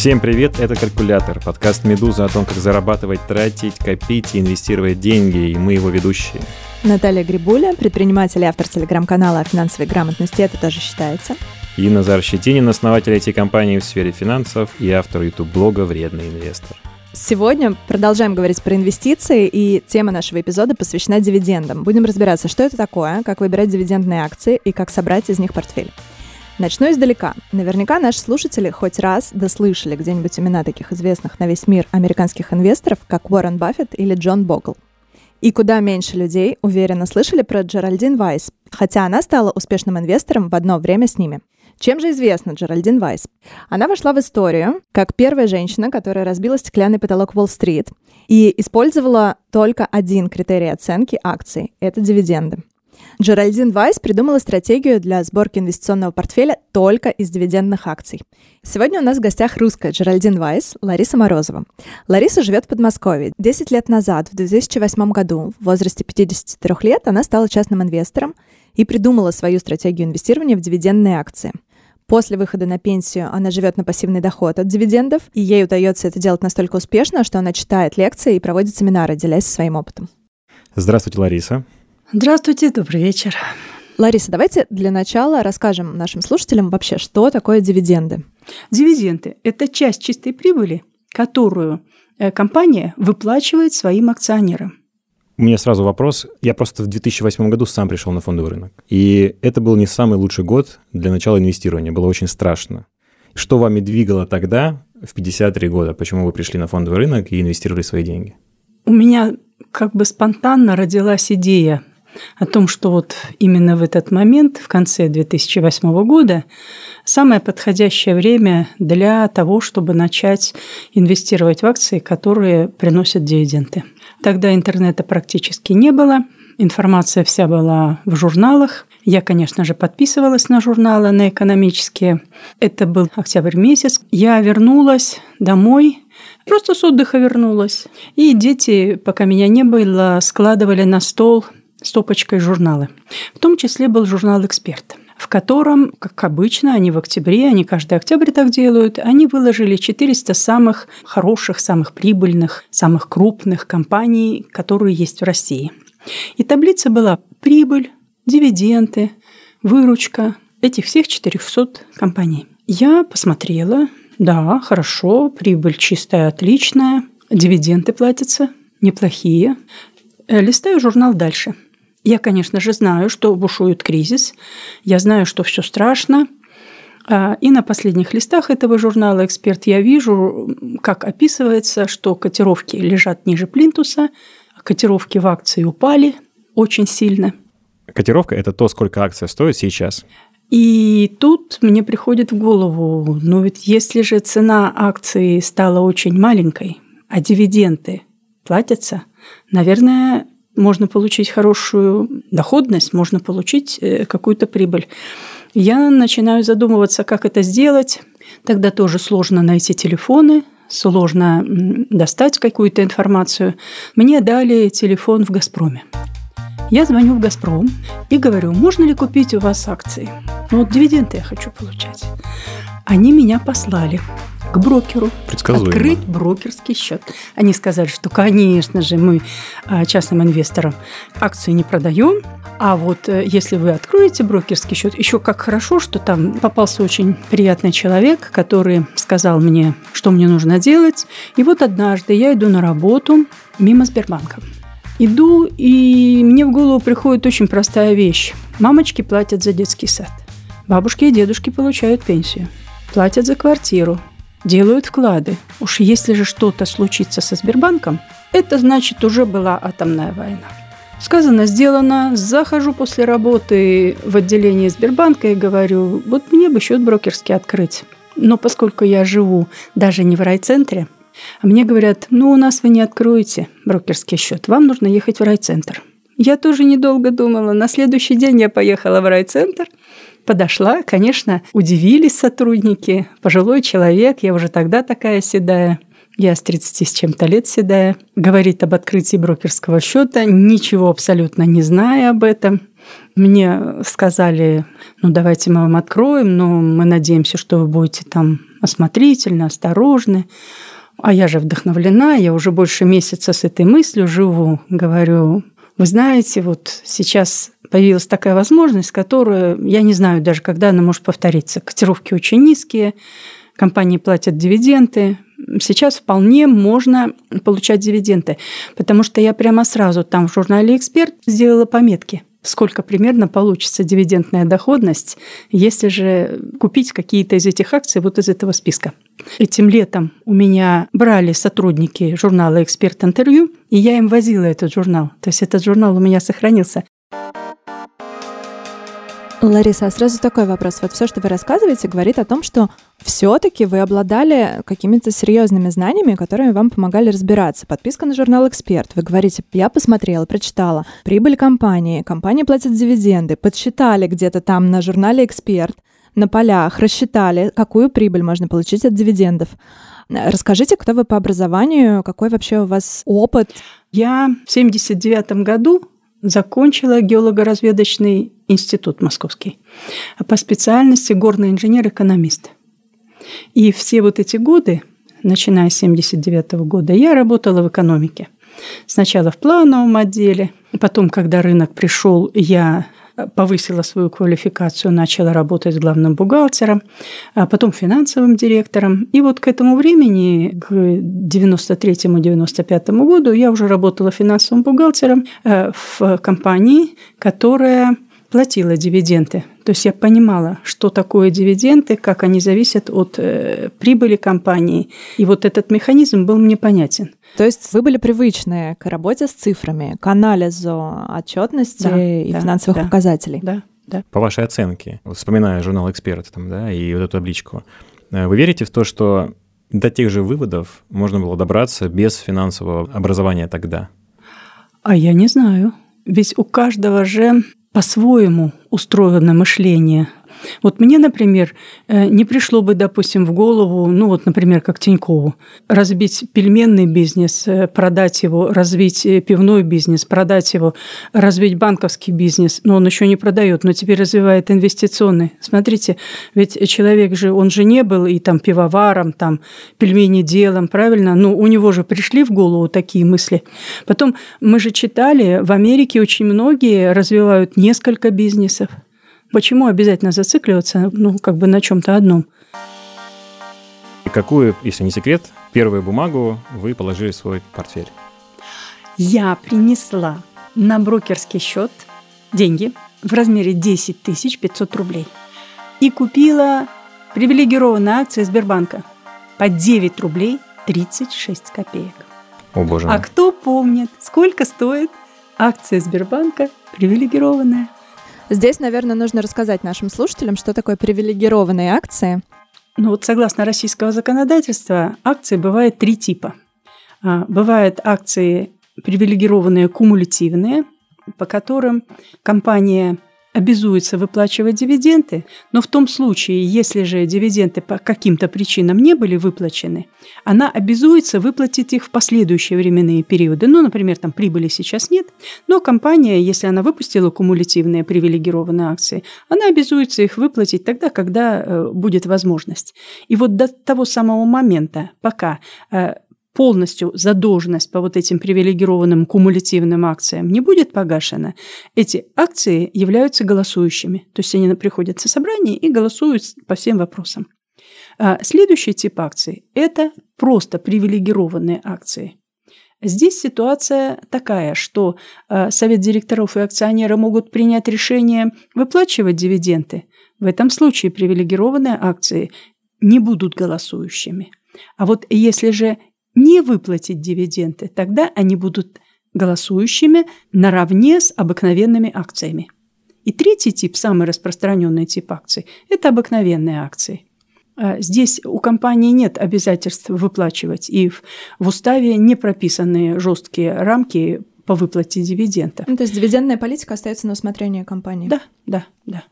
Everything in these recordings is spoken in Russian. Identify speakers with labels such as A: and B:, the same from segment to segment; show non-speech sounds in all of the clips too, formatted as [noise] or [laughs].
A: Всем привет, это «Калькулятор», подкаст «Медуза» о том, как зарабатывать, тратить, копить и инвестировать деньги, и мы его ведущие.
B: Наталья Грибуля, предприниматель и автор телеграм-канала о финансовой грамотности, это тоже считается.
A: И Назар Щетинин, основатель IT-компании в сфере финансов и автор YouTube-блога «Вредный инвестор».
B: Сегодня продолжаем говорить про инвестиции, и тема нашего эпизода посвящена дивидендам. Будем разбираться, что это такое, как выбирать дивидендные акции и как собрать из них портфель. Начну издалека. Наверняка наши слушатели хоть раз дослышали где-нибудь имена таких известных на весь мир американских инвесторов, как Уоррен Баффет или Джон Богл. И куда меньше людей уверенно слышали про Джеральдин Вайс, хотя она стала успешным инвестором в одно время с ними. Чем же известна Джеральдин Вайс? Она вошла в историю как первая женщина, которая разбила стеклянный потолок Уолл-стрит и использовала только один критерий оценки акций – это дивиденды. Джеральдин Вайс придумала стратегию для сборки инвестиционного портфеля только из дивидендных акций. Сегодня у нас в гостях русская Джеральдин Вайс, Лариса Морозова. Лариса живет в Подмосковье. Десять лет назад, в 2008 году, в возрасте 53 лет, она стала частным инвестором и придумала свою стратегию инвестирования в дивидендные акции – После выхода на пенсию она живет на пассивный доход от дивидендов, и ей удается это делать настолько успешно, что она читает лекции и проводит семинары, делясь своим опытом.
A: Здравствуйте, Лариса.
C: Здравствуйте, добрый вечер.
B: Лариса, давайте для начала расскажем нашим слушателям вообще, что такое дивиденды.
C: Дивиденды – это часть чистой прибыли, которую э, компания выплачивает своим акционерам.
A: У меня сразу вопрос. Я просто в 2008 году сам пришел на фондовый рынок. И это был не самый лучший год для начала инвестирования. Было очень страшно. Что вами двигало тогда, в 53 года? Почему вы пришли на фондовый рынок и инвестировали свои деньги?
C: У меня как бы спонтанно родилась идея о том, что вот именно в этот момент, в конце 2008 года, самое подходящее время для того, чтобы начать инвестировать в акции, которые приносят дивиденды. Тогда интернета практически не было, информация вся была в журналах. Я, конечно же, подписывалась на журналы, на экономические. Это был октябрь месяц. Я вернулась домой, просто с отдыха вернулась. И дети, пока меня не было, складывали на стол стопочкой журналы. В том числе был журнал «Эксперт» в котором, как обычно, они в октябре, они каждый октябрь так делают, они выложили 400 самых хороших, самых прибыльных, самых крупных компаний, которые есть в России. И таблица была прибыль, дивиденды, выручка этих всех 400 компаний. Я посмотрела, да, хорошо, прибыль чистая, отличная, дивиденды платятся, неплохие. Э, листаю журнал дальше – я, конечно же, знаю, что бушует кризис, я знаю, что все страшно. А, и на последних листах этого журнала «Эксперт» я вижу, как описывается, что котировки лежат ниже плинтуса, котировки в акции упали очень сильно.
A: Котировка – это то, сколько акция стоит сейчас.
C: И тут мне приходит в голову, ну ведь если же цена акции стала очень маленькой, а дивиденды платятся, наверное, можно получить хорошую доходность, можно получить э, какую-то прибыль. Я начинаю задумываться, как это сделать. Тогда тоже сложно найти телефоны, сложно достать какую-то информацию. Мне дали телефон в «Газпроме». Я звоню в «Газпром» и говорю, можно ли купить у вас акции? Ну вот дивиденды я хочу получать. Они меня послали к брокеру, открыть брокерский счет. Они сказали, что, конечно же, мы а, частным инвесторам акции не продаем, а вот э, если вы откроете брокерский счет, еще как хорошо, что там попался очень приятный человек, который сказал мне, что мне нужно делать. И вот однажды я иду на работу мимо Сбербанка. Иду, и мне в голову приходит очень простая вещь. Мамочки платят за детский сад. Бабушки и дедушки получают пенсию. Платят за квартиру делают вклады. Уж если же что-то случится со Сбербанком, это значит уже была атомная война. Сказано, сделано. Захожу после работы в отделение Сбербанка и говорю, вот мне бы счет брокерский открыть. Но поскольку я живу даже не в райцентре, а мне говорят, ну у нас вы не откроете брокерский счет, вам нужно ехать в райцентр. Я тоже недолго думала. На следующий день я поехала в райцентр – Подошла, конечно, удивились сотрудники. Пожилой человек, я уже тогда такая седая. Я с 30 с чем-то лет седая. Говорит об открытии брокерского счета, ничего абсолютно не зная об этом. Мне сказали, ну давайте мы вам откроем, но мы надеемся, что вы будете там осмотрительны, осторожны. А я же вдохновлена, я уже больше месяца с этой мыслью живу. Говорю, вы знаете, вот сейчас появилась такая возможность, которую я не знаю даже, когда она может повториться. Котировки очень низкие, компании платят дивиденды. Сейчас вполне можно получать дивиденды, потому что я прямо сразу там в журнале «Эксперт» сделала пометки – сколько примерно получится дивидендная доходность, если же купить какие-то из этих акций вот из этого списка. Этим летом у меня брали сотрудники журнала «Эксперт интервью», и я им возила этот журнал. То есть этот журнал у меня сохранился.
B: Лариса, а сразу такой вопрос. Вот все, что вы рассказываете, говорит о том, что все-таки вы обладали какими-то серьезными знаниями, которые вам помогали разбираться. Подписка на журнал «Эксперт». Вы говорите, я посмотрела, прочитала. Прибыль компании, компания платит дивиденды, подсчитали где-то там на журнале «Эксперт», на полях, рассчитали, какую прибыль можно получить от дивидендов. Расскажите, кто вы по образованию, какой вообще у вас опыт?
C: Я в 79 году закончила геолого-разведочный институт московский, а по специальности горный инженер-экономист. И все вот эти годы, начиная с 79 года, я работала в экономике. Сначала в плановом отделе, потом, когда рынок пришел, я повысила свою квалификацию, начала работать главным бухгалтером, а потом финансовым директором. И вот к этому времени, к 93-95 году, я уже работала финансовым бухгалтером э, в компании, которая платила дивиденды. То есть я понимала, что такое дивиденды, как они зависят от э, прибыли компании. И вот этот механизм был мне понятен.
B: То есть вы были привычны к работе с цифрами, к анализу отчетности да, и да, финансовых
C: да,
B: показателей.
C: Да, да.
A: По вашей оценке, вспоминая журнал «Эксперт» там, да, и вот эту табличку, э, вы верите в то, что до тех же выводов можно было добраться без финансового образования тогда?
C: А я не знаю. Ведь у каждого же по-своему устроено мышление вот мне, например, э, не пришло бы, допустим, в голову, ну вот, например, как Тинькову, разбить пельменный бизнес, э, продать его, развить э, пивной бизнес, продать его, развить банковский бизнес, но он еще не продает, но теперь развивает инвестиционный. Смотрите, ведь человек же, он же не был и там пивоваром, там пельмени делом, правильно? Ну, у него же пришли в голову такие мысли. Потом мы же читали, в Америке очень многие развивают несколько бизнесов. Почему обязательно зацикливаться, ну, как бы на чем-то одном?
A: И какую, если не секрет, первую бумагу вы положили в свой портфель?
C: Я принесла на брокерский счет деньги в размере 10 500 рублей и купила привилегированные акции Сбербанка по 9 рублей 36 копеек.
A: О, боже
C: мой. А кто помнит, сколько стоит акция Сбербанка привилегированная?
B: Здесь, наверное, нужно рассказать нашим слушателям, что такое привилегированные акции.
C: Ну вот согласно российского законодательства, акции бывают три типа. А, бывают акции привилегированные кумулятивные, по которым компания обязуется выплачивать дивиденды, но в том случае, если же дивиденды по каким-то причинам не были выплачены, она обязуется выплатить их в последующие временные периоды. Ну, например, там прибыли сейчас нет, но компания, если она выпустила кумулятивные привилегированные акции, она обязуется их выплатить тогда, когда э, будет возможность. И вот до того самого момента, пока э, полностью задолженность по вот этим привилегированным кумулятивным акциям не будет погашена, эти акции являются голосующими. То есть они приходят со собрания и голосуют по всем вопросам. А следующий тип акций – это просто привилегированные акции. Здесь ситуация такая, что а, совет директоров и акционеры могут принять решение выплачивать дивиденды. В этом случае привилегированные акции не будут голосующими. А вот если же не выплатить дивиденды, тогда они будут голосующими наравне с обыкновенными акциями. И третий тип, самый распространенный тип акций, это обыкновенные акции. А здесь у компании нет обязательств выплачивать, и в, в уставе не прописаны жесткие рамки по выплате дивидендов.
B: Ну, то есть дивидендная политика остается на усмотрение компании?
C: Да, да, да.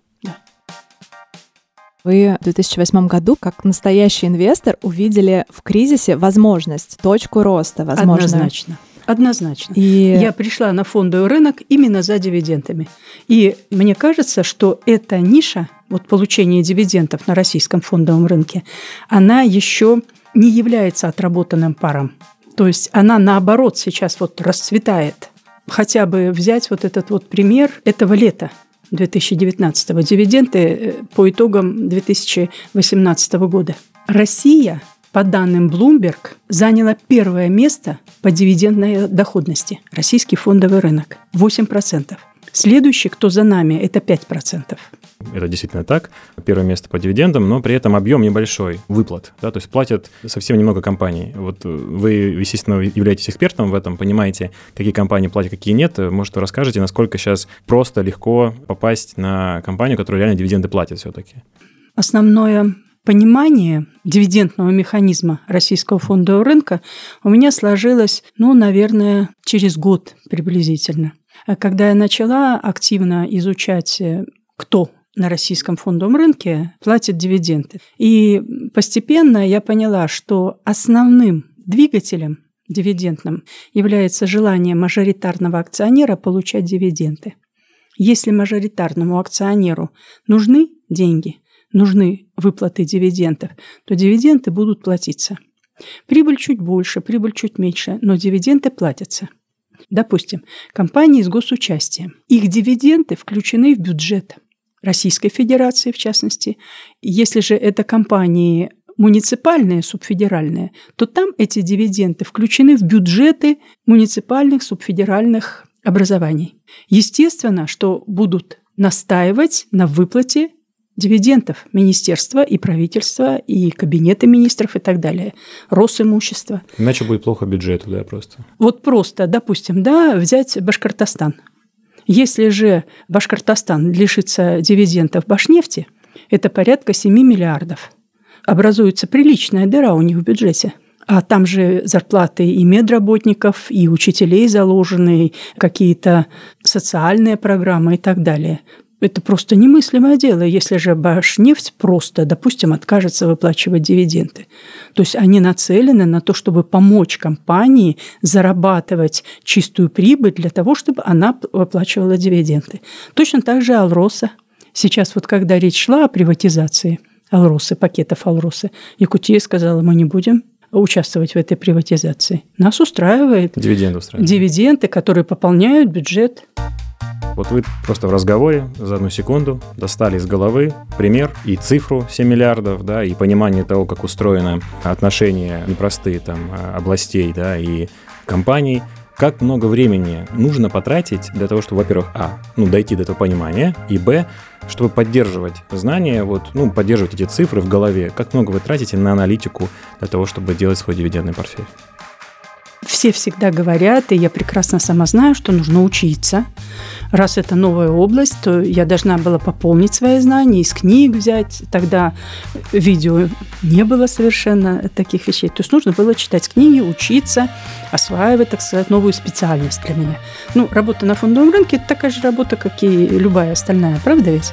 B: Вы в 2008 году, как настоящий инвестор, увидели в кризисе возможность, точку роста, возможно.
C: Однозначно. Однозначно. И... Я пришла на фондовый рынок именно за дивидендами. И мне кажется, что эта ниша вот получения дивидендов на российском фондовом рынке, она еще не является отработанным паром. То есть она наоборот сейчас вот расцветает. Хотя бы взять вот этот вот пример этого лета 2019 дивиденды э, по итогам 2018 года. Россия, по данным Bloomberg, заняла первое место по дивидендной доходности. Российский фондовый рынок – 8%. Следующий, кто за нами, это 5%.
A: Это действительно так. Первое место по дивидендам, но при этом объем небольшой выплат. Да, то есть платят совсем немного компаний. Вот вы, естественно, являетесь экспертом в этом, понимаете, какие компании платят, какие нет. Может, вы расскажете, насколько сейчас просто легко попасть на компанию, которая реально дивиденды платит все-таки?
C: Основное понимание дивидендного механизма российского фондового рынка у меня сложилось, ну, наверное, через год приблизительно. Когда я начала активно изучать, э, кто на российском фондовом рынке платит дивиденды. И постепенно я поняла, что основным двигателем дивидендным является желание мажоритарного акционера получать дивиденды. Если мажоритарному акционеру нужны деньги, нужны выплаты дивидендов, то дивиденды будут платиться. Прибыль чуть больше, прибыль чуть меньше, но дивиденды платятся. Допустим, компании с госучастием. Их дивиденды включены в бюджет – Российской Федерации, в частности. Если же это компании муниципальные, субфедеральные, то там эти дивиденды включены в бюджеты муниципальных, субфедеральных образований. Естественно, что будут настаивать на выплате дивидендов министерства и правительства, и кабинеты министров и так далее, Росимущество.
A: Иначе будет плохо бюджету, да, просто.
C: Вот просто, допустим, да, взять Башкортостан – если же Башкортостан лишится дивидендов Башнефти, это порядка 7 миллиардов. Образуется приличная дыра у них в бюджете. А там же зарплаты и медработников, и учителей заложены, какие-то социальные программы и так далее. Это просто немыслимое дело, если же Башнефть просто, допустим, откажется выплачивать дивиденды. То есть они нацелены на то, чтобы помочь компании зарабатывать чистую прибыль для того, чтобы она выплачивала дивиденды. Точно так же Алроса. Сейчас вот когда речь шла о приватизации Алросы, пакетов Алросы, Якутия сказала, мы не будем участвовать в этой приватизации. Нас устраивает.
A: Дивиденды устраивают.
C: Дивиденды, которые пополняют бюджет.
A: Вот вы просто в разговоре за одну секунду достали из головы пример и цифру 7 миллиардов, да, и понимание того, как устроено отношения непростые там а, областей, да, и компаний. Как много времени нужно потратить для того, чтобы, во-первых, а, ну, дойти до этого понимания, и, б, чтобы поддерживать знания, вот, ну, поддерживать эти цифры в голове, как много вы тратите на аналитику для того, чтобы делать свой дивидендный портфель?
C: Все всегда говорят, и я прекрасно сама знаю, что нужно учиться. Раз это новая область, то я должна была пополнить свои знания, из книг взять. Тогда видео не было совершенно таких вещей. То есть нужно было читать книги, учиться, осваивать, так сказать, новую специальность для меня. Ну, работа на фондовом рынке – это такая же работа, как и любая остальная, правда ведь?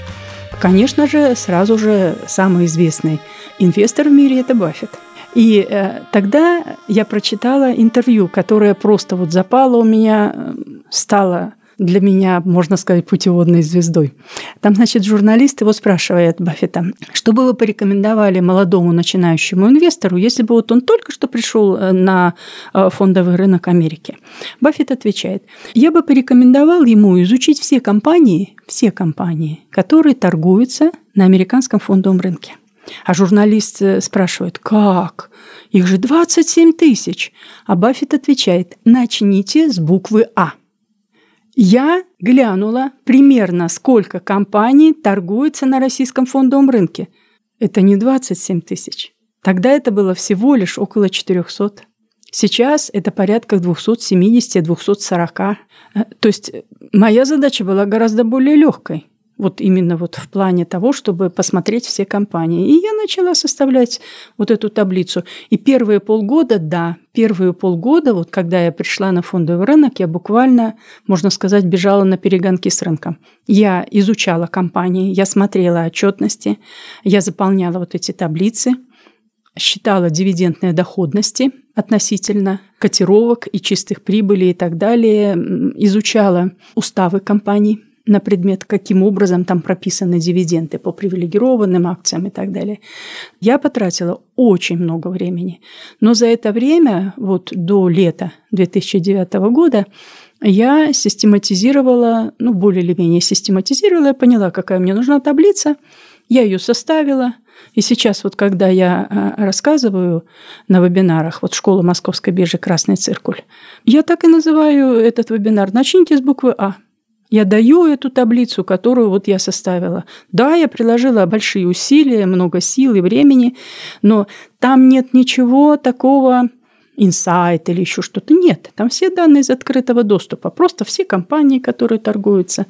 C: Конечно же, сразу же самый известный инвестор в мире – это Баффет – и э, тогда я прочитала интервью, которое просто вот запало у меня, э, стало для меня, можно сказать, путеводной звездой. Там, значит, журналист его спрашивает Баффета, что бы вы порекомендовали молодому начинающему инвестору, если бы вот он только что пришел э, на э, фондовый рынок Америки? Баффет отвечает, я бы порекомендовал ему изучить все компании, все компании, которые торгуются на американском фондовом рынке. А журналист э, спрашивает, как? Их же 27 тысяч. А Баффет отвечает, начните с буквы А. Я глянула примерно, сколько компаний торгуется на российском фондовом рынке. Это не 27 тысяч. Тогда это было всего лишь около 400. Сейчас это порядка 270-240. Э, то есть моя задача была гораздо более легкой. Вот именно вот в плане того, чтобы посмотреть все компании. И я начала составлять вот эту таблицу. И первые полгода, да, первые полгода, вот когда я пришла на фондовый рынок, я буквально, можно сказать, бежала на перегонки с рынком. Я изучала компании, я смотрела отчетности, я заполняла вот эти таблицы, считала дивидендные доходности относительно котировок и чистых прибылей и так далее, изучала уставы компаний – на предмет, каким образом там прописаны дивиденды по привилегированным акциям и так далее. Я потратила очень много времени. Но за это время, вот до лета 2009 года, я систематизировала, ну, более или менее систематизировала, я поняла, какая мне нужна таблица, я ее составила, и сейчас вот когда я а, рассказываю на вебинарах, вот школа Московской биржи «Красный циркуль», я так и называю этот вебинар «Начните с буквы А». Я даю эту таблицу, которую вот я составила. Да, я приложила большие усилия, много сил и времени, но там нет ничего такого инсайт или еще что-то. Нет, там все данные из открытого доступа. Просто все компании, которые торгуются,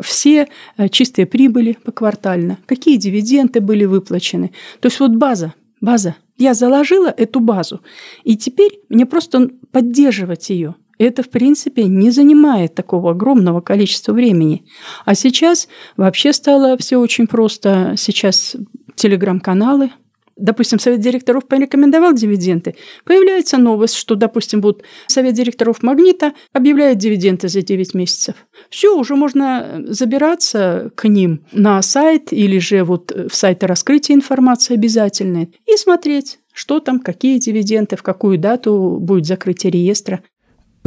C: все э, чистые прибыли поквартально, какие дивиденды были выплачены. То есть вот база, база. Я заложила эту базу, и теперь мне просто поддерживать ее. Это, в принципе, не занимает такого огромного количества времени. А сейчас вообще стало все очень просто. Сейчас телеграм-каналы, допустим, совет директоров порекомендовал дивиденды, появляется новость, что, допустим, вот совет директоров «Магнита» объявляет дивиденды за 9 месяцев. Все, уже можно забираться к ним на сайт или же вот в сайты раскрытия информации обязательной и смотреть, что там, какие дивиденды, в какую дату будет закрытие реестра.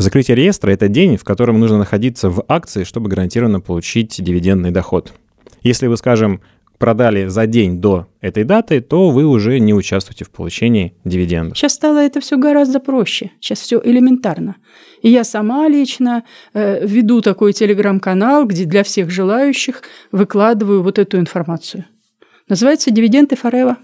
A: Закрытие реестра – это день, в котором нужно находиться в акции, чтобы гарантированно получить дивидендный доход. Если вы, скажем, продали за день до этой даты, то вы уже не участвуете в получении дивидендов.
C: Сейчас стало это все гораздо проще. Сейчас все элементарно. И я сама лично э, веду такой телеграм-канал, где для всех желающих выкладываю вот эту информацию. Называется «Дивиденды Форева».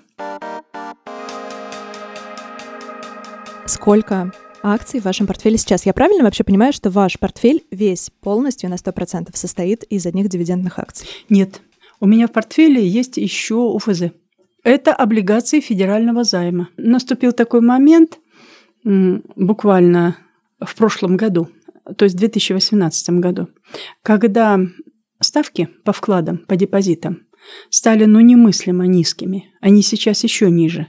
B: Сколько акций в вашем портфеле сейчас? Я правильно вообще понимаю, что ваш портфель весь полностью на 100% состоит из одних дивидендных акций?
C: Нет, у меня в портфеле есть еще УФЗ. Это облигации федерального займа. Наступил такой момент буквально в прошлом году, то есть в 2018 году, когда ставки по вкладам, по депозитам стали ну немыслимо низкими. Они сейчас еще ниже.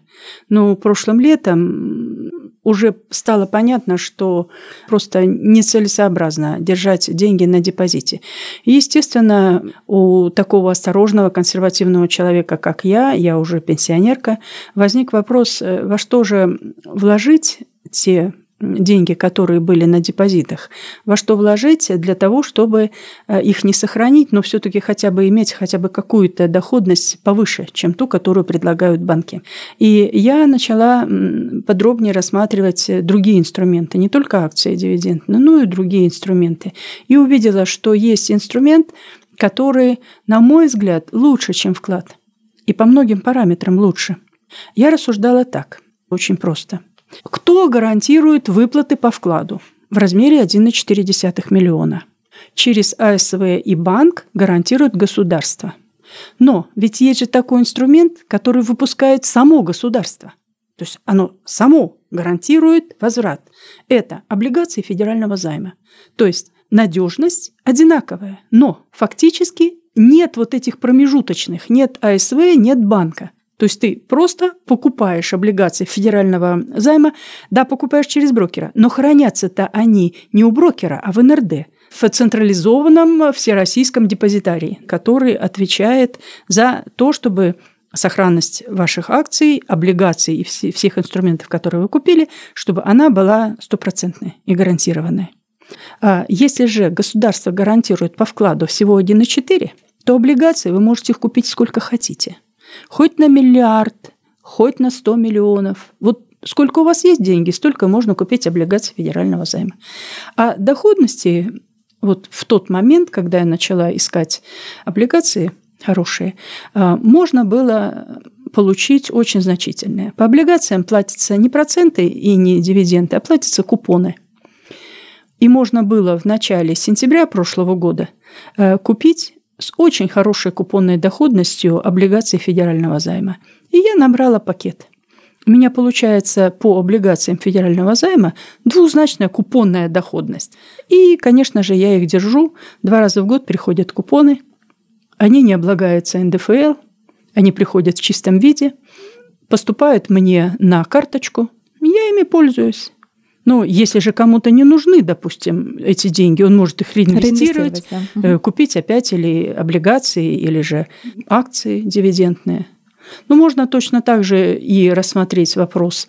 C: Но прошлым летом уже стало понятно, что просто нецелесообразно держать деньги на депозите. Естественно, у такого осторожного, консервативного человека, как я, я уже пенсионерка, возник вопрос, э, во что же вложить те деньги, которые были на депозитах, во что вложить для того, чтобы э, их не сохранить, но все-таки хотя бы иметь хотя бы какую-то доходность повыше, чем ту, которую предлагают банки. И я начала подробнее рассматривать другие инструменты, не только акции дивидендные, но и другие инструменты. И увидела, что есть инструмент, который, на мой взгляд, лучше, чем вклад. И по многим параметрам лучше. Я рассуждала так, очень просто – кто гарантирует выплаты по вкладу в размере 1,4 миллиона? Через АСВ и банк гарантирует государство. Но ведь есть же такой инструмент, который выпускает само государство. То есть оно само гарантирует возврат. Это облигации федерального займа. То есть надежность одинаковая, но фактически нет вот этих промежуточных, нет АСВ, нет банка. То есть ты просто покупаешь облигации федерального займа, да, покупаешь через брокера, но хранятся-то они не у брокера, а в НРД, в централизованном всероссийском депозитарии, который отвечает за то, чтобы сохранность ваших акций, облигаций и всех инструментов, которые вы купили, чтобы она была стопроцентной и гарантированной. А если же государство гарантирует по вкладу всего 1,4, то облигации вы можете их купить сколько хотите – Хоть на миллиард, хоть на 100 миллионов. Вот сколько у вас есть деньги, столько можно купить облигаций федерального займа. А доходности вот в тот момент, когда я начала искать облигации хорошие, а, можно было получить очень значительные. По облигациям платятся не проценты и не дивиденды, а платятся купоны. И можно было в начале сентября прошлого года э, купить с очень хорошей купонной доходностью облигаций федерального займа. И я набрала пакет. У меня получается по облигациям федерального займа двузначная купонная доходность. И, конечно же, я их держу. Два раза в год приходят купоны. Они не облагаются НДФЛ. Они приходят в чистом виде. Поступают мне на карточку. Я ими пользуюсь. Ну, если же кому-то не нужны, допустим, эти деньги, он может их реинвестировать, да. купить опять или облигации, или же акции дивидендные. Ну, можно точно так же и рассмотреть вопрос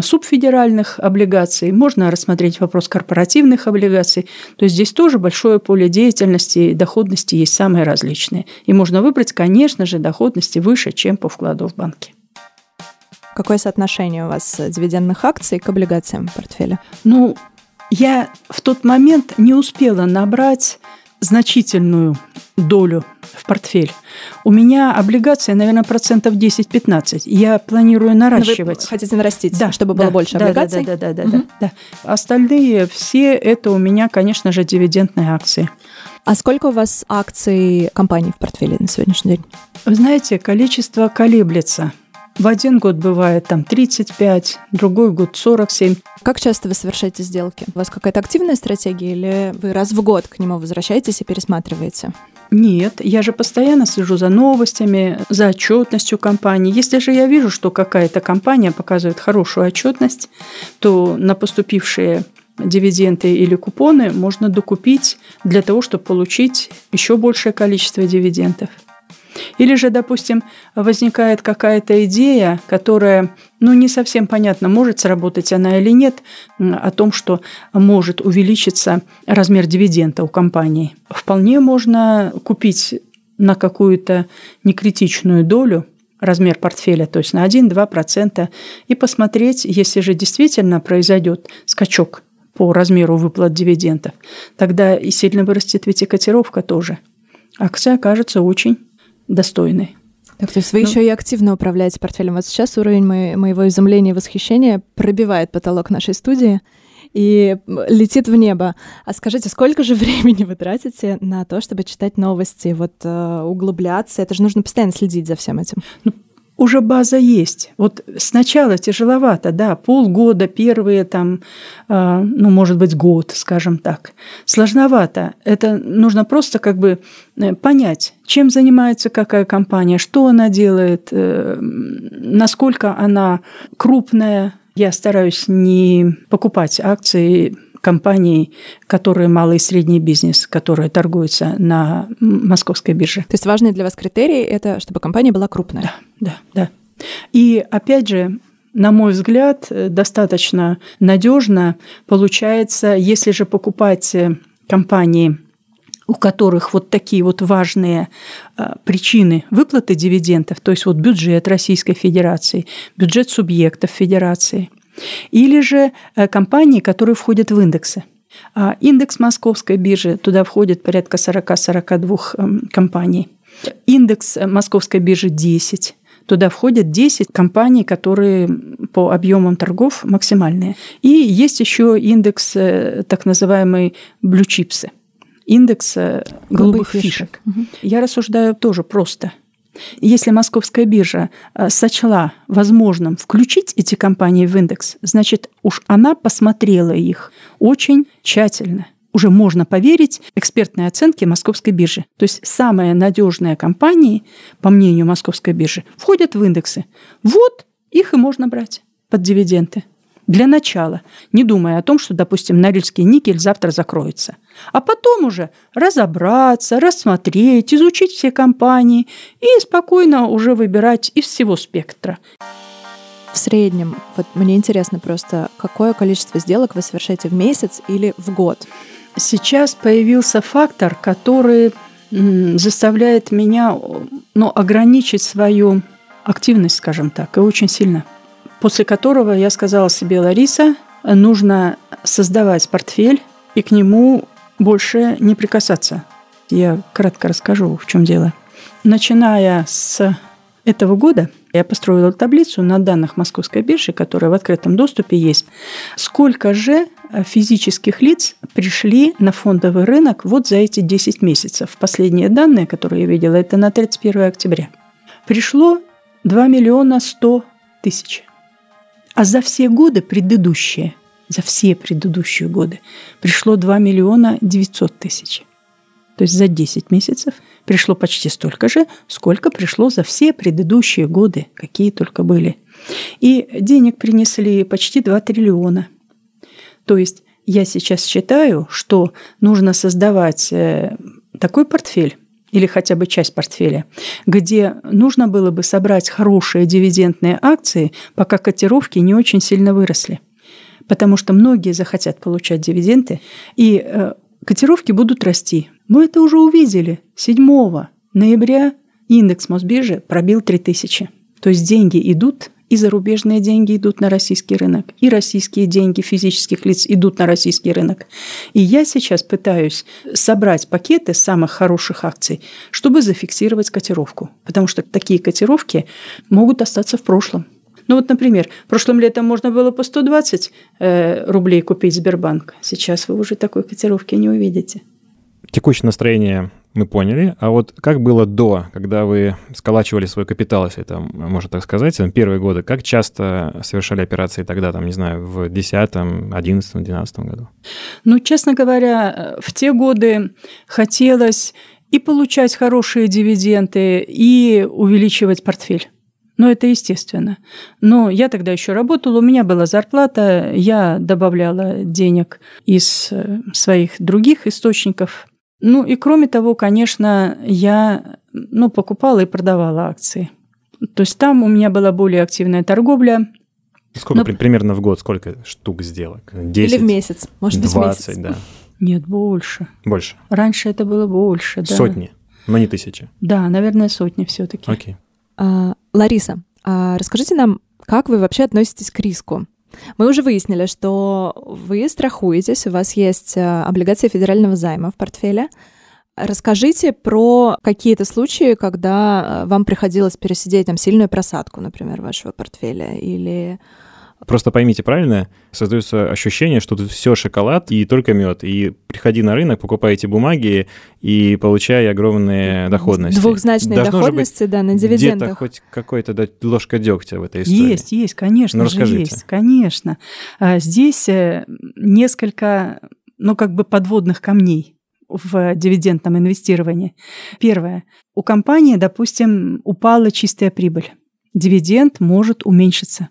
C: субфедеральных облигаций, можно рассмотреть вопрос корпоративных облигаций. То есть здесь тоже большое поле деятельности, доходности есть самые различные. И можно выбрать, конечно же, доходности выше, чем по вкладу в банке.
B: Какое соотношение у вас дивидендных акций к облигациям в портфеле?
C: Ну, я в тот момент не успела набрать значительную долю в портфель. У меня облигации, наверное, процентов 10-15. Я планирую наращивать.
B: Но вы хотите нарастить, да, чтобы было да, больше
C: да,
B: облигаций?
C: Да, да, да, да, угу. да, да. Остальные все это у меня, конечно же, дивидендные акции.
B: А сколько у вас акций компаний в портфеле на сегодняшний день?
C: Вы знаете, количество колеблется. В один год бывает там 35, другой год 47.
B: Как часто вы совершаете сделки? У вас какая-то активная стратегия или вы раз в год к нему возвращаетесь и пересматриваете?
C: Нет, я же постоянно слежу за новостями, за отчетностью компании. Если же я вижу, что какая-то компания показывает хорошую отчетность, то на поступившие дивиденды или купоны можно докупить для того, чтобы получить еще большее количество дивидендов. Или же, допустим, возникает какая-то идея, которая, ну, не совсем понятно, может сработать она или нет, о том, что может увеличиться размер дивиденда у компании. Вполне можно купить на какую-то некритичную долю размер портфеля, то есть на 1-2%, и посмотреть, если же действительно произойдет скачок по размеру выплат дивидендов, тогда и сильно вырастет ведь и котировка тоже. Акция окажется очень достойной.
B: Так, то есть вы ну, еще и активно управляете портфелем. Вот сейчас уровень мо- моего изумления и восхищения пробивает потолок нашей студии и летит в небо. А скажите, сколько же [laughs] времени вы тратите на то, чтобы читать новости, вот э, углубляться? Это же нужно постоянно следить за всем этим.
C: Ну, уже база есть. Вот сначала тяжеловато, да, полгода, первые там, э, ну, может быть, год, скажем так. Сложновато. Это нужно просто как бы э, понять, чем занимается какая компания, что она делает, э, насколько она крупная. Я стараюсь не покупать акции компаний, которые малый и средний бизнес, которые торгуются на московской бирже.
B: То есть важный для вас критерий – это чтобы компания была крупная?
C: Да, да, да. И опять же, на мой взгляд, достаточно надежно получается, если же покупать э, компании, у которых вот такие вот важные а, причины выплаты дивидендов, то есть вот бюджет Российской Федерации, бюджет субъектов Федерации, или же э, компании, которые входят в индексы. А индекс Московской биржи, туда входит порядка 40-42 эм, компаний. Индекс Московской биржи 10. Туда входят 10 компаний, которые по объемам торгов максимальные. И есть еще индекс э, так называемый blue chips, индекс э, голубых, голубых фишек. фишек. Угу. Я рассуждаю тоже просто. Если московская биржа э, сочла возможным включить эти компании в индекс, значит, уж она посмотрела их очень тщательно. Уже можно поверить экспертной оценке московской биржи. То есть самые надежные компании, по мнению московской биржи, входят в индексы. Вот их и можно брать под дивиденды для начала, не думая о том, что, допустим, Норильский никель завтра закроется. А потом уже разобраться, рассмотреть, изучить все компании и спокойно уже выбирать из всего спектра.
B: В среднем, вот мне интересно просто, какое количество сделок вы совершаете в месяц или в год?
C: Сейчас появился фактор, который заставляет меня ну, ограничить свою активность, скажем так, и очень сильно – после которого я сказала себе, Лариса, нужно создавать портфель и к нему больше не прикасаться. Я кратко расскажу, в чем дело. Начиная с этого года я построила таблицу на данных Московской биржи, которая в открытом доступе есть. Сколько же физических лиц пришли на фондовый рынок вот за эти 10 месяцев? Последние данные, которые я видела, это на 31 октября. Пришло 2 миллиона 100 тысяч. А за все годы предыдущие, за все предыдущие годы пришло 2 миллиона 900 тысяч. То есть за 10 месяцев пришло почти столько же, сколько пришло за все предыдущие годы, какие только были. И денег принесли почти 2 триллиона. То есть я сейчас считаю, что нужно создавать э, такой портфель, или хотя бы часть портфеля, где нужно было бы собрать хорошие дивидендные акции, пока котировки не очень сильно выросли. Потому что многие захотят получать дивиденды, и э, котировки будут расти. Мы это уже увидели. 7 ноября индекс Мосбиржи пробил 3000. То есть деньги идут и зарубежные деньги идут на российский рынок, и российские деньги физических лиц идут на российский рынок. И я сейчас пытаюсь собрать пакеты самых хороших акций, чтобы зафиксировать котировку, потому что такие котировки могут остаться в прошлом. Ну вот, например, прошлым летом можно было по 120 э, рублей купить Сбербанк. Сейчас вы уже такой котировки не увидите.
A: Текущее настроение мы поняли. А вот как было до, когда вы сколачивали свой капитал, если это можно так сказать, первые годы, как часто совершали операции тогда, там, не знаю, в 10, 11, 12 году?
C: Ну, честно говоря, в те годы хотелось и получать хорошие дивиденды, и увеличивать портфель. Но это естественно. Но я тогда еще работала, у меня была зарплата, я добавляла денег из э, своих других источников, ну и кроме того, конечно, я ну, покупала и продавала акции. То есть там у меня была более активная торговля.
A: Сколько Но... примерно в год? Сколько штук сделок? 10?
B: Или в месяц? Может быть,
A: 20,
B: в месяц.
A: да.
C: Нет, больше.
A: Больше?
C: Раньше это было больше, да.
A: Сотни, но не тысячи?
C: Да, наверное, сотни все таки
A: Окей.
B: А, Лариса, а расскажите нам, как вы вообще относитесь к риску? Мы уже выяснили, что вы страхуетесь, у вас есть э, облигации федерального займа в портфеле. Расскажите про какие-то случаи, когда э, вам приходилось пересидеть там сильную просадку, например, вашего портфеля, или
A: Просто поймите правильно, создается ощущение, что тут все шоколад и только мед. И приходи на рынок, покупай эти бумаги и получай огромные доходности.
B: Двухзначные Должно доходности, да, на дивидендах.
A: Где-то хоть какой-то да, ложка дегтя в этой истории.
C: Есть, есть, конечно ну, же есть, конечно. А здесь э, несколько, ну, как бы подводных камней в дивидендном инвестировании. Первое. У компании, допустим, упала чистая прибыль. Дивиденд может уменьшиться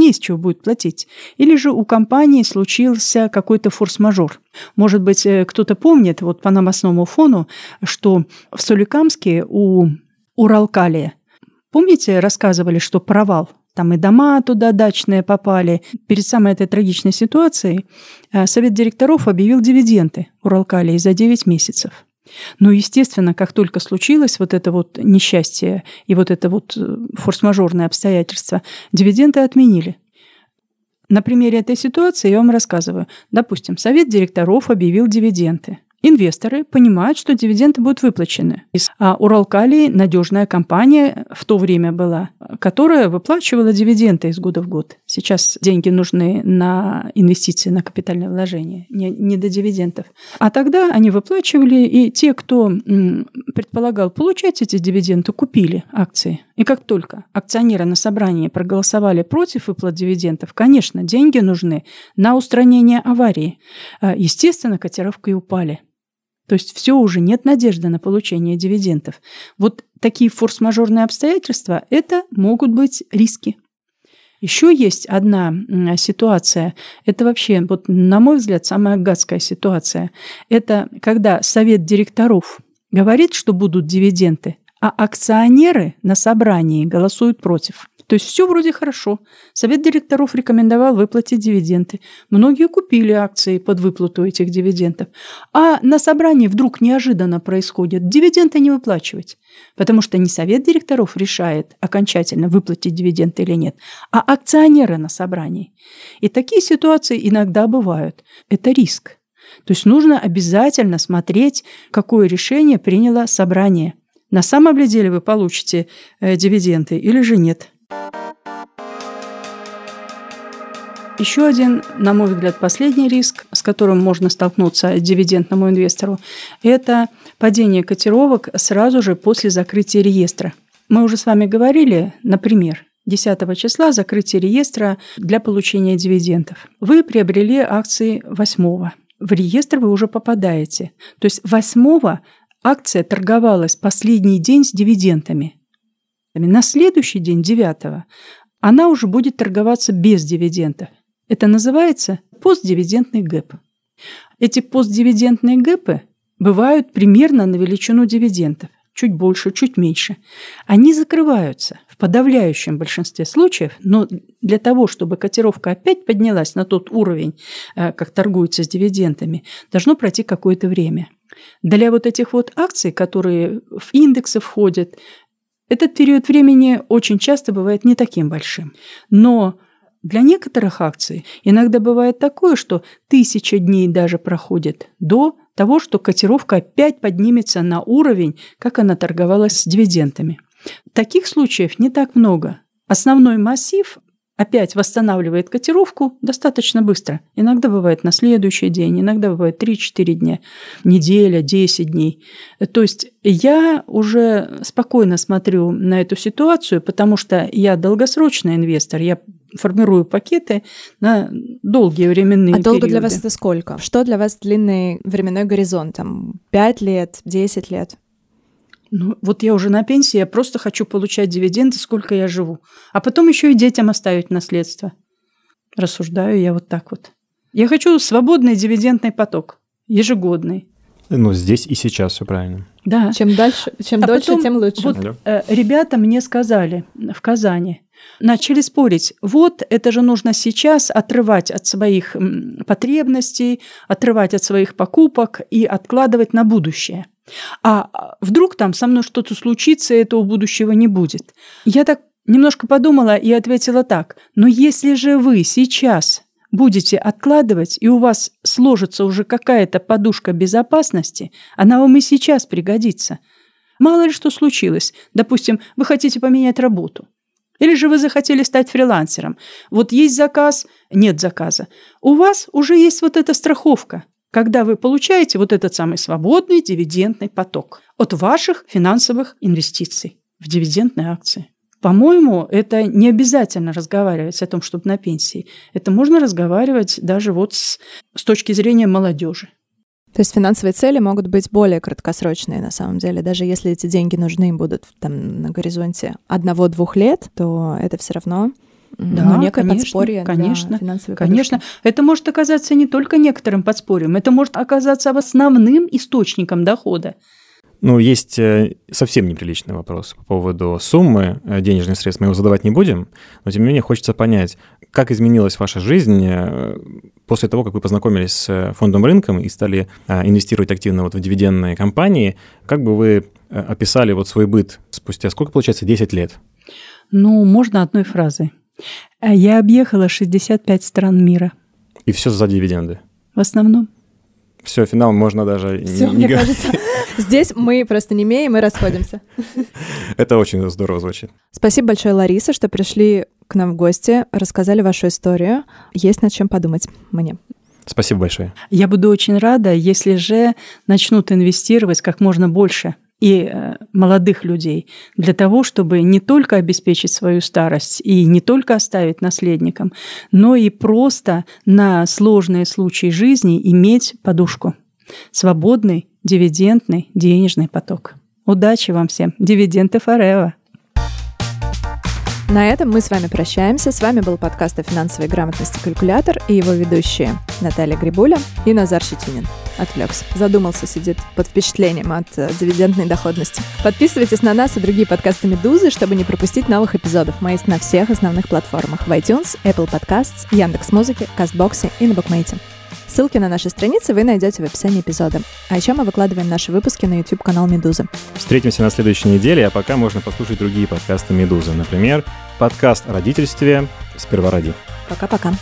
C: не из чего будет платить. Или же у компании случился какой-то форс-мажор. Может быть, э, кто-то помнит вот по новостному фону, что в Соликамске у Уралкалия, помните, рассказывали, что провал там и дома туда дачные попали. Перед самой этой трагичной ситуацией э, совет директоров объявил дивиденды Уралкалии за 9 месяцев. Но, естественно, как только случилось вот это вот несчастье и вот это вот э, форс-мажорное обстоятельство, дивиденды отменили. На примере этой ситуации я вам рассказываю. Допустим, совет директоров объявил дивиденды. Инвесторы понимают, что дивиденды будут выплачены. А Уралкалий – надежная компания в то время была, которая выплачивала дивиденды из года в год. Сейчас деньги нужны на инвестиции, на капитальное вложение, не, не до дивидендов. А тогда они выплачивали, и те, кто предполагал получать эти дивиденды, купили акции. И как только акционеры на собрании проголосовали против выплат дивидендов, конечно, деньги нужны на устранение аварии. А, естественно, котировки упали. То есть все уже нет надежды на получение дивидендов. Вот такие форс-мажорные обстоятельства – это могут быть риски. Еще есть одна ситуация, это вообще, вот, на мой взгляд, самая гадская ситуация. Это когда совет директоров говорит, что будут дивиденды, а акционеры на собрании голосуют против. То есть все вроде хорошо. Совет директоров рекомендовал выплатить дивиденды. Многие купили акции под выплату этих дивидендов. А на собрании вдруг неожиданно происходит дивиденды не выплачивать. Потому что не совет директоров решает окончательно выплатить дивиденды или нет, а акционеры на собрании. И такие ситуации иногда бывают. Это риск. То есть нужно обязательно смотреть, какое решение приняло собрание. На самом ли деле вы получите э, дивиденды или же нет. Еще один, на мой взгляд, последний риск, с которым можно столкнуться дивидендному инвестору, это падение котировок сразу же после закрытия реестра. Мы уже с вами говорили, например, 10 числа закрытие реестра для получения дивидендов. Вы приобрели акции 8 в реестр вы уже попадаете. То есть 8 акция торговалась последний день с дивидендами. На следующий день, 9 она уже будет торговаться без дивидендов. Это называется постдивидендный гэп. Эти постдивидендные гэпы бывают примерно на величину дивидендов чуть больше, чуть меньше, они закрываются в подавляющем большинстве случаев, но для того, чтобы котировка опять поднялась на тот уровень, э, как торгуется с дивидендами, должно пройти какое-то время. Для вот этих вот акций, которые в индексы входят, этот период времени очень часто бывает не таким большим. Но для некоторых акций иногда бывает такое, что тысяча дней даже проходит до того, что котировка опять поднимется на уровень, как она торговалась с дивидендами. Таких случаев не так много. Основной массив опять восстанавливает котировку достаточно быстро. Иногда бывает на следующий день, иногда бывает 3-4 дня, неделя, 10 дней. То есть я уже спокойно смотрю на эту ситуацию, потому что я долгосрочный инвестор, я формирую пакеты на долгие временные
B: А долго для вас это сколько? Что для вас длинный временной горизонт? Там 5 лет, 10 лет?
C: Ну, вот я уже на пенсии, я просто хочу получать дивиденды, сколько я живу. А потом еще и детям оставить наследство. Рассуждаю я вот так вот. Я хочу свободный дивидендный поток, ежегодный.
A: Ну, здесь и сейчас все правильно.
C: Да.
B: Чем дальше, чем
C: А
B: дольше,
C: потом
B: тем лучше.
C: Вот
A: Алло.
C: э, ребята мне сказали в Казани, начали спорить, вот это же нужно сейчас отрывать от своих потребностей, отрывать от своих покупок и откладывать на будущее. А а, вдруг там со мной что-то случится, и этого будущего не будет. Я так немножко подумала и ответила так, но если же вы сейчас будете откладывать, и у вас сложится уже какая-то подушка безопасности, она вам и сейчас пригодится. Мало ли что случилось. Допустим, вы хотите поменять работу. Или же вы захотели стать фрилансером. Вот есть заказ, нет заказа. У вас уже есть вот эта страховка, когда вы получаете вот этот самый свободный дивидендный поток от ваших финансовых инвестиций в дивидендные акции. По-моему, это не обязательно разговаривать о том, чтобы на пенсии. Это можно разговаривать даже вот с, с точки зрения молодежи.
B: То есть финансовые цели могут быть более краткосрочные на самом деле. Даже если эти деньги нужны будут там на горизонте одного-двух лет, то это все равно
C: Да,
B: ну, некое
C: конечно,
B: подспорье
C: конечно,
B: для
C: Конечно,
B: подушки.
C: это может оказаться не только некоторым подспорьем, это может оказаться основным источником дохода.
A: Ну, есть э, совсем неприличный вопрос по поводу суммы э, денежных средств. Мы его задавать не будем, но тем не менее хочется понять, как изменилась ваша жизнь э, после того, как вы познакомились с фондом рынком и стали инвестировать активно вот в дивидендные компании. Как бы вы описали вот свой быт спустя, сколько получается, 10 лет?
C: Ну, можно одной фразой. Э, Я объехала 65 стран мира.
A: И все за дивиденды.
C: В основном.
A: Все, финал можно даже
B: Все,
A: не
B: мне
A: говорить.
B: кажется, [laughs] здесь мы просто не имеем и расходимся.
A: Это очень здорово звучит.
B: Спасибо большое, Лариса, что пришли к нам в гости, рассказали вашу историю. Есть над чем подумать мне.
A: Спасибо большое.
C: Я буду очень рада, если же начнут инвестировать как можно больше и э, молодых людей для того, чтобы не только обеспечить свою старость и не только оставить наследникам, но и просто на сложные случаи жизни иметь подушку. Свободный, дивидендный, денежный поток. Удачи вам всем. Дивиденды forever.
B: На этом мы с вами прощаемся. С вами был подкаст о финансовой грамотности «Калькулятор» и его ведущие Наталья Грибуля и Назар Щетинин. Отвлекся. Задумался, сидит под впечатлением от э, дивидендной доходности. Подписывайтесь на нас и другие подкасты «Медузы», чтобы не пропустить новых эпизодов. Мы есть на всех основных платформах. В iTunes, Apple Podcasts, Яндекс.Музыке, Кастбоксе и на Букмейте. Ссылки на наши страницы вы найдете в описании эпизода. А еще мы выкладываем наши выпуски на YouTube-канал «Медузы».
A: Встретимся на следующей неделе, а пока можно послушать другие подкасты «Медузы». Например, подкаст о родительстве «Сперва роди».
B: Пока-пока.